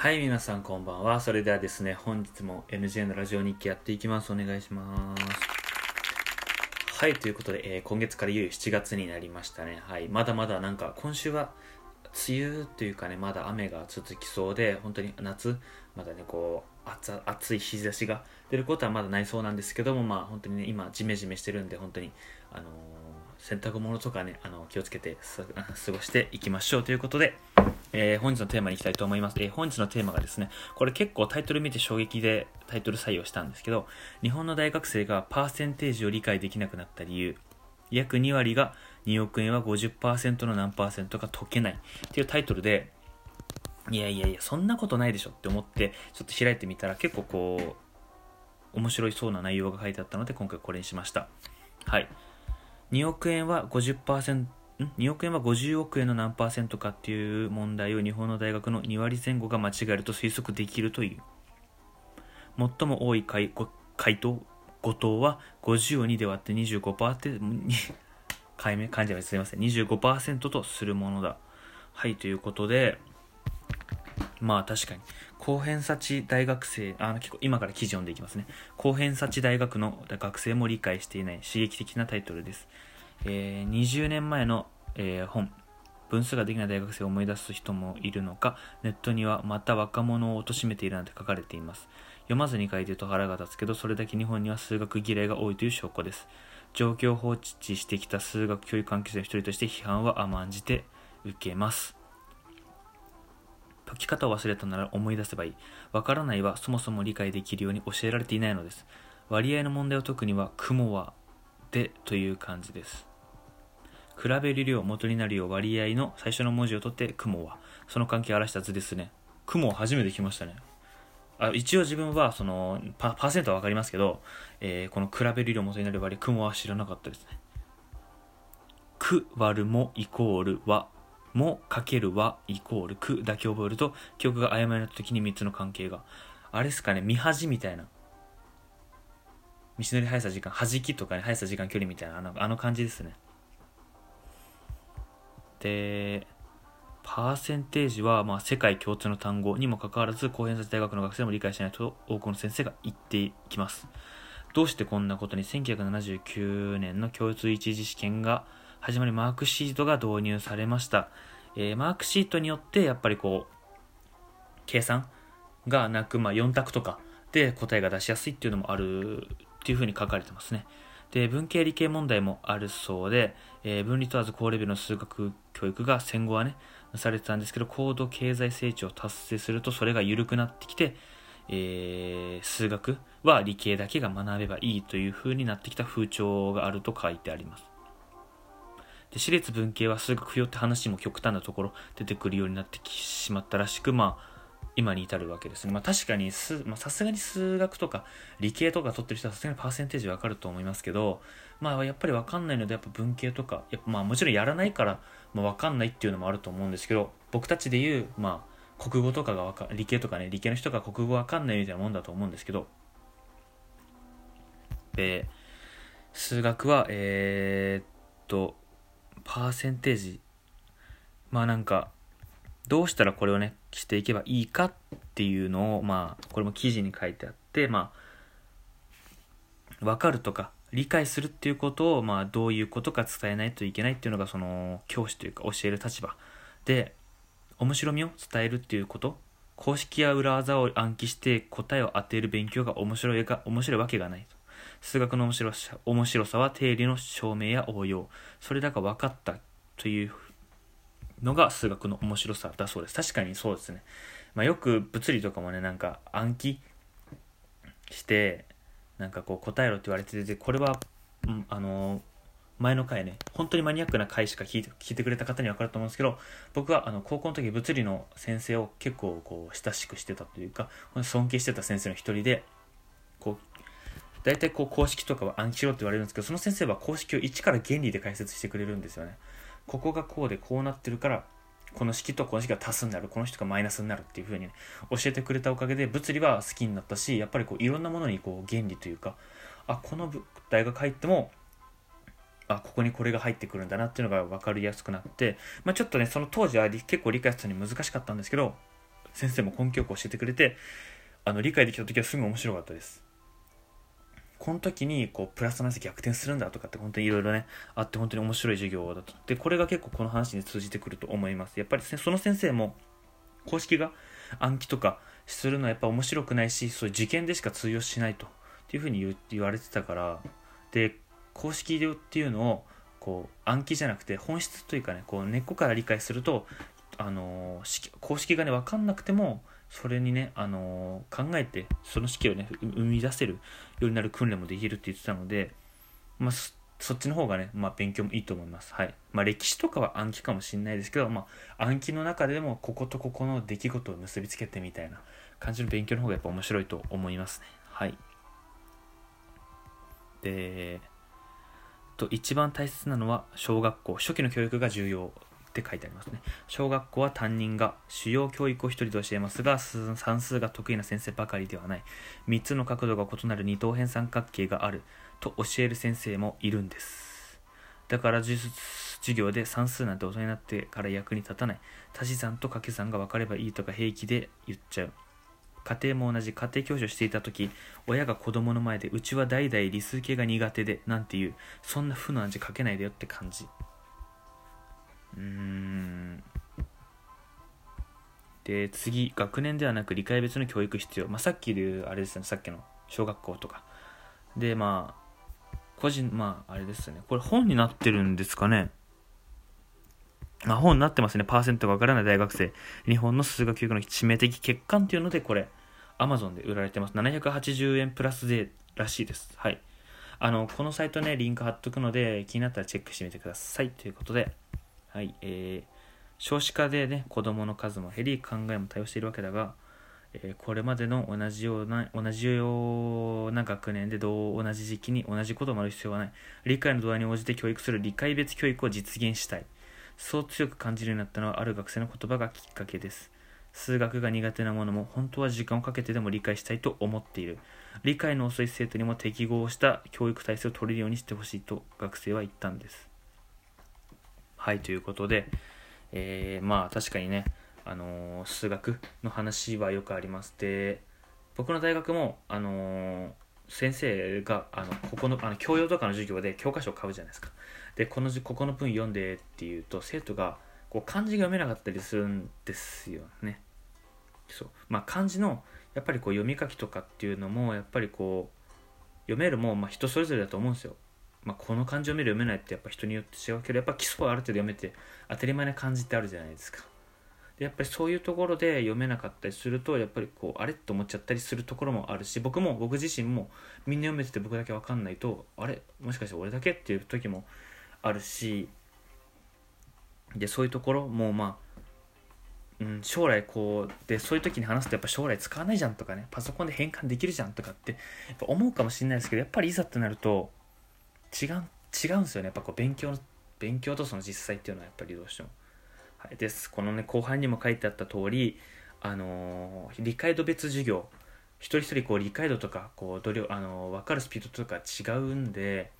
はい、皆さんこんばんは。それではですね、本日も NJ のラジオ日記やっていきます。お願いします。はい、ということで、えー今月からいよいよ7月になりましたね。はい、まだまだなんか今週は梅雨というかね、まだ雨が続きそうで、本当に夏、まだね、こう、暑暑い日差しが出ることはまだないそうなんですけども、まあ本当にね、今、ジメジメしてるんで、本当に、あのー洗濯物とかね、あの気をつけて過ごしていきましょうということで、えー本日のテーマに行きたいと思います、えー本日のテーマがですねこれ結構タイトル見て衝撃でタイトル採用したんですけど日本の大学生がパーセンテージを理解できなくなった理由約2割が2億円は50%の何パーセントか解けないっていうタイトルでいやいやいやそんなことないでしょって思ってちょっと開いてみたら結構こう面白いそうな内容が書いてあったので今回これにしました。はい。2億円は50%ん？2億円は50億円の何パーセントかっていう問題を日本の大学の2割前後が間違えると推測できるという。最も多い回回答誤答は50を2で割って25%に回目漢字はすみません。25%とするものだ。はいということでまあ確かに高偏差値大学生あ結構今から記事読んでいきますね。高偏差値大学の学生も理解していない刺激的なタイトルです、えー20年前の、えー本分数ができない大学生を思い出す人もいるのかネットにはまた若者を貶めているなんて書かれています読まずに書いてると腹が立つけどそれだけ日本には数学嫌いが多いという証拠です状況を放置してきた数学教育関係者の一人として批判は甘んじて受けます解き方を忘れたなら思い出せばいい。わからないはそもそも理解できるように教えられていないのです。割合の問題を解くには、雲は、でという感じです。比べる量元になるよ割合の最初の文字を取って雲は。その関係を表した図ですね。雲初めて来ましたね。あ一応自分はそのパーセントは分かりますけど、えーこの比べる量元になる割合雲は知らなかったですね。く割るもイコールはもかけるはイコールくだけ覚えると記憶が曖昧になった時に3つの関係があれですかね見恥みたいな道のり速さ時間弾きとかね速さ時間距離みたいなあのあの感じですねでパーセンテージはまあ世界共通の単語にもかかわらず高偏差値大学の学生も理解しないと多くの先生が言ってきます。どうしてこんなことに1979年の共通一次試験が始まりマークシートが導入されました、えーマークシートによってやっぱりこう計算がなく、まあ、4択とかで答えが出しやすいっていうのもあるっていうふうに書かれてますね。で文系理系問題もあるそうで、えー分離問わず高レベルの数学教育が戦後はねされてたんですけど高度経済成長を達成するとそれが緩くなってきてえー数学は理系だけが学べばいいという風になってきた風潮があると書いてあります。で私立文系は数学不要って話も極端なところ出てくるようになってきしまったらしくまあ今に至るわけですね。まあ確かにす、まあさすがに数学とか理系とか取ってる人はさすがにパーセンテージわかると思いますけど、まあやっぱりわかんないのでやっぱ文系とか、やっぱまあもちろんやらないから、まあわかんないっていうのもあると思うんですけど、僕たちで言う、まあ国語とかがわか、理系とかね、理系の人が国語わかんないみたいなもんだと思うんですけど、で、数学は、えーっと、パーセンテージ、まあなんか、どうしたらこれをね、していけばいいかっていうのを、まあ、これも記事に書いてあって、まあ、わかるとか、理解するっていうことを、まあ、どういうことか伝えないといけないっていうのが、その、教師というか、教える立場で、面白みを伝えるっていうこと、公式や裏技を暗記して答えを当てる勉強が面白いが、面白いわけがないと。数学の面白さ面白さは定理の証明や応用。それだが分かったというのが数学の面白さだそうです。確かにそうですね。まあ、よく物理とかもね、なんか暗記して、なんかこう答えろって言われてて、これは、うん、あの前の回ね、本当にマニアックな回しか聞いて聞いてくれた方には分かると思うんですけど、僕はあの高校の時物理の先生を結構こう親しくしてたというか、尊敬してた先生の一人で、こう、大体こう公式とかは暗記しろって言われるんですけど、その先生は公式を一から原理で解説してくれるんですよね。ここがこうでこうなってるから、この式とこの式が足すになる、この式がマイナスになるっていう風に、ね、教えてくれたおかげで物理は好きになったし、やっぱりこういろんなものにこう原理というか、あ、このぶ大学入っても、あ、ここにこれが入ってくるんだなっていうのが分かりやすくなって、まあ、ちょっとね、その当時は結構理解するのに難しかったんですけど、先生も根拠を教えてくれてあの理解できた時はすごい面白かったです。この時にこうプラスマイス逆転するんだとかって本当にいろいろねあって本当に面白い授業だと。でこれが結構この話に通じてくると思います。やっぱりその先生も公式が暗記とかするのはやっぱ面白くないしそういう受験でしか通用しないとっていうふうに言われてたから。で公式っていうのをこう暗記じゃなくて本質というかねこう根っこから理解するとあの公式がね分かんなくてもそれにね、あの考えてその式をね生み出せるようになる訓練もできるって言ってたので、まあ、そっちの方がね、まあ、勉強もいいと思います。はい。まあ、歴史とかは暗記かもしれないですけど、まあ、暗記の中でもこことここの出来事を結びつけてみたいな感じの勉強の方がやっぱ面白いと思いますね。はい。で、と一番大切なのは小学校初期の教育が重要って書いてありますね。小学校は担任が主要教育を一人で教えますが算数が得意な先生ばかりではない。3つの角度が異なる二等辺三角形がある。と教える先生もいるんです。だから授業で算数なんて大人になってから役に立たない。足し算と掛け算が分かればいいとか平気で言っちゃう。家庭も同じ家庭教師をしていた時親が子供の前でうちは代々理数系が苦手でなんていうそんな負の暗示かけないでよって感じ。で次学年ではなく理解別の教育必要、まあ、さっき言うあれですねさっきの小学校とかでまあ個人まああれですねこれ本になってるんですかねあ、本になってますね。パーセントがわからない大学生。日本の数学教育の致命的欠陥っていうので、これ、アマゾンで売られてます。780円プラスでらしいです。はい。あの、このサイトね、リンク貼っとくので、気になったらチェックしてみてください。ということで、はい、えー、少子化でね、子供の数も減り、考えも多様しているわけだが、えー、これまでの同じような、同じような学年で同じ時期に同じことを学ぶ必要はない。理解の度合いに応じて教育する理解別教育を実現したい。そう強く感じるようになったのはある学生の言葉がきっかけです。数学が苦手なものも本当は時間をかけてでも理解したいと思っている。理解の遅い生徒にも適合した教育体制を取れるようにしてほしいと学生は言ったんです。はい、ということで、えー、まあ確かにね、あのー、数学の話はよくあります。で、僕の大学も、あのー、先生があのここのあの教養とかの授業で教科書を買うじゃないですか。でこのここの文読んでっていうと生徒がこう漢字が読めなかったりするんですよねそうまあ漢字のやっぱりこう読み書きとかっていうのもやっぱりこう読めるもまあ人それぞれだと思うんですよまあ、この漢字読める読めないってやっぱ人によって違うけどやっぱ基礎はある程度読めて当たり前な漢字ってあるじゃないですか。でやっぱりそういうところで読めなかったりするとやっぱりこうあれって思っちゃったりするところもあるし僕も僕自身もみんな読めてて僕だけ分かんないとあれもしかして俺だけっていう時もあるしでそういうところもまあうん、将来こうでそういう時に話すとやっぱ将来使わないじゃんとかねパソコンで変換できるじゃんとかって思うかもしれないですけどやっぱりいざってなると違う違うんですよね。やっぱこう勉強の勉強とその実際っていうのはやっぱりどうしても、はい、です。このね後半にも書いてあった通りあのー、理解度別授業。一人一人こう理解度とかこう努力あのー、分かるスピードとか違うんで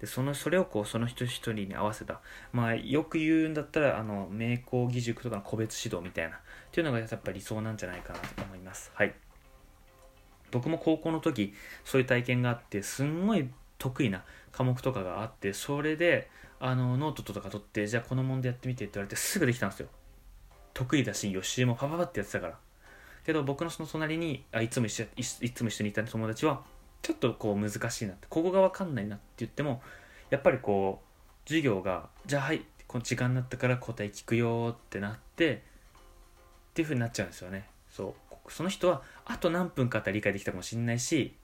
でそのそれをこうその人一人に合わせた。まあよく言うんだったらあの名工義塾とかの個別指導みたいな。っていうのがやっぱり理想なんじゃないかなと思います。はい。僕も高校の時そういう体験があってすんごい得意な科目とかがあってそれであのノートとか取ってじゃあこの問題やってみてって言われてすぐできたんですよ。得意だし予習もパパパってやってたから。けど僕のその隣にあいつも一緒いつも一緒にいた友達はちょっとこう難しいなってここが分かんないなって言ってもやっぱりこう授業がじゃあはいこの時間になったから答え聞くよってなってっていうふうになっちゃうんですよね。そう。その人はあと何分かあったら理解できたかもしれないし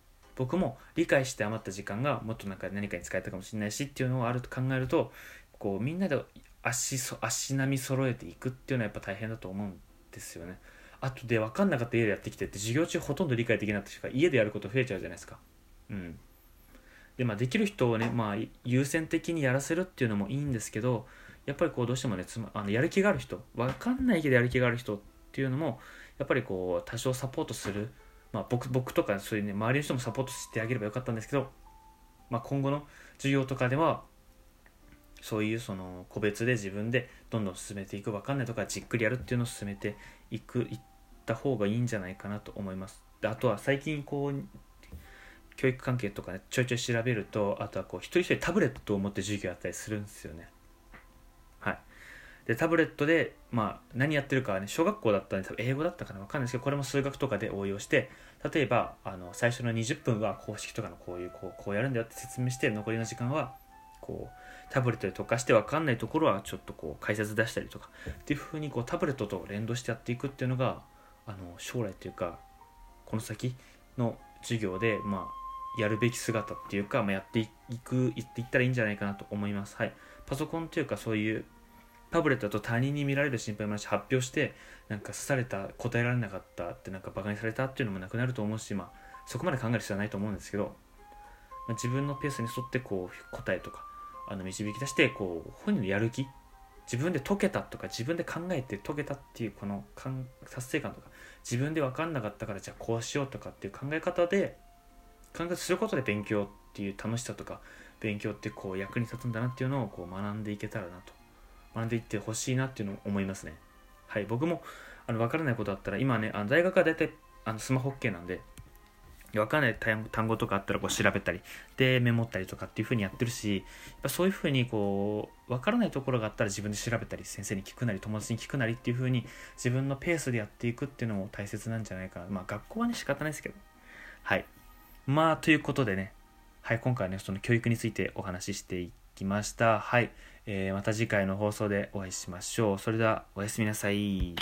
僕も理解して余った時間がもっとなんか何かに使えたかもしれないしっていうのがあると考えるとこうみんなで足そ足並み揃えていくっていうのはやっぱ大変だと思うんですよね。あとで分かんなかった家でやってきてって授業中ほとんど理解できなかった人が家でやること増えちゃうじゃないですか。うん。でまあできる人をね、まあ、優先的にやらせるっていうのもいいんですけどやっぱりこうどうしてもねつまあのやる気がある人分かんないけどやる気がある人っていうのもやっぱりこう多少サポートするまあ僕僕とかそういうね周りの人もサポートしてあげればよかったんですけど、まあ、今後の授業とかではそういうその個別で自分でどんどん進めていく分かんないとかじっくりやるっていうのを進めていくいった方がいいんじゃないかなと思います。であとは最近こう教育関係とかねちょいちょい調べるとあとはこう一人一人タブレットを持って授業やったりするんですよね。でタブレットで、まあ、何やってるかはね小学校だったんで多分英語だったかな分かんないですけどこれも数学とかで応用して例えばあの最初の20分は公式とかのこういうこうこうやるんだよって説明して残りの時間はこうタブレットで溶かして分かんないところはちょっとこう解説出したりとかっていうふうにこうタブレットと連動してやっていくっていうのがあの将来というかこの先の授業で、まあ、やるべき姿っていうか、まあ、やっていく言っていったらいいんじゃないかなと思います。はい。パソコンというかそういうタブレットだと他人に見られる心配もなし発表してなんか刺された答えられなかったってなんかバカにされたっていうのもなくなると思うし、まあ、そこまで考える必要はないと思うんですけど、まあ、自分のペースに沿ってこう答えとかあの導き出してこう本人のやる気自分で解けたとか自分で考えて解けたっていうこの達成感とか自分で分かんなかったからじゃあこうしようとかっていう考え方で考えすることで勉強っていう楽しさとか勉強ってこう役に立つんだなっていうのをこう学んでいけたらなと。学んでいってほしいなっていうのを思いますね。はい僕もあの分からないことあったら今ねあの大学は大体あのスマホ OK なんで分かんない単語とかあったらこう調べたりでメモったりとかっていう風にやってるしやっぱそういう風にこう分からないところがあったら自分で調べたり先生に聞くなり友達に聞くなりっていう風に自分のペースでやっていくっていうのも大切なんじゃないかな。まあ学校はね仕方ないですけど。はい。まあ、ということでね、はい、今回はね、その教育についてお話ししていきました。はい、えー、また次回の放送でお会いしましょう。それでは、おやすみなさい。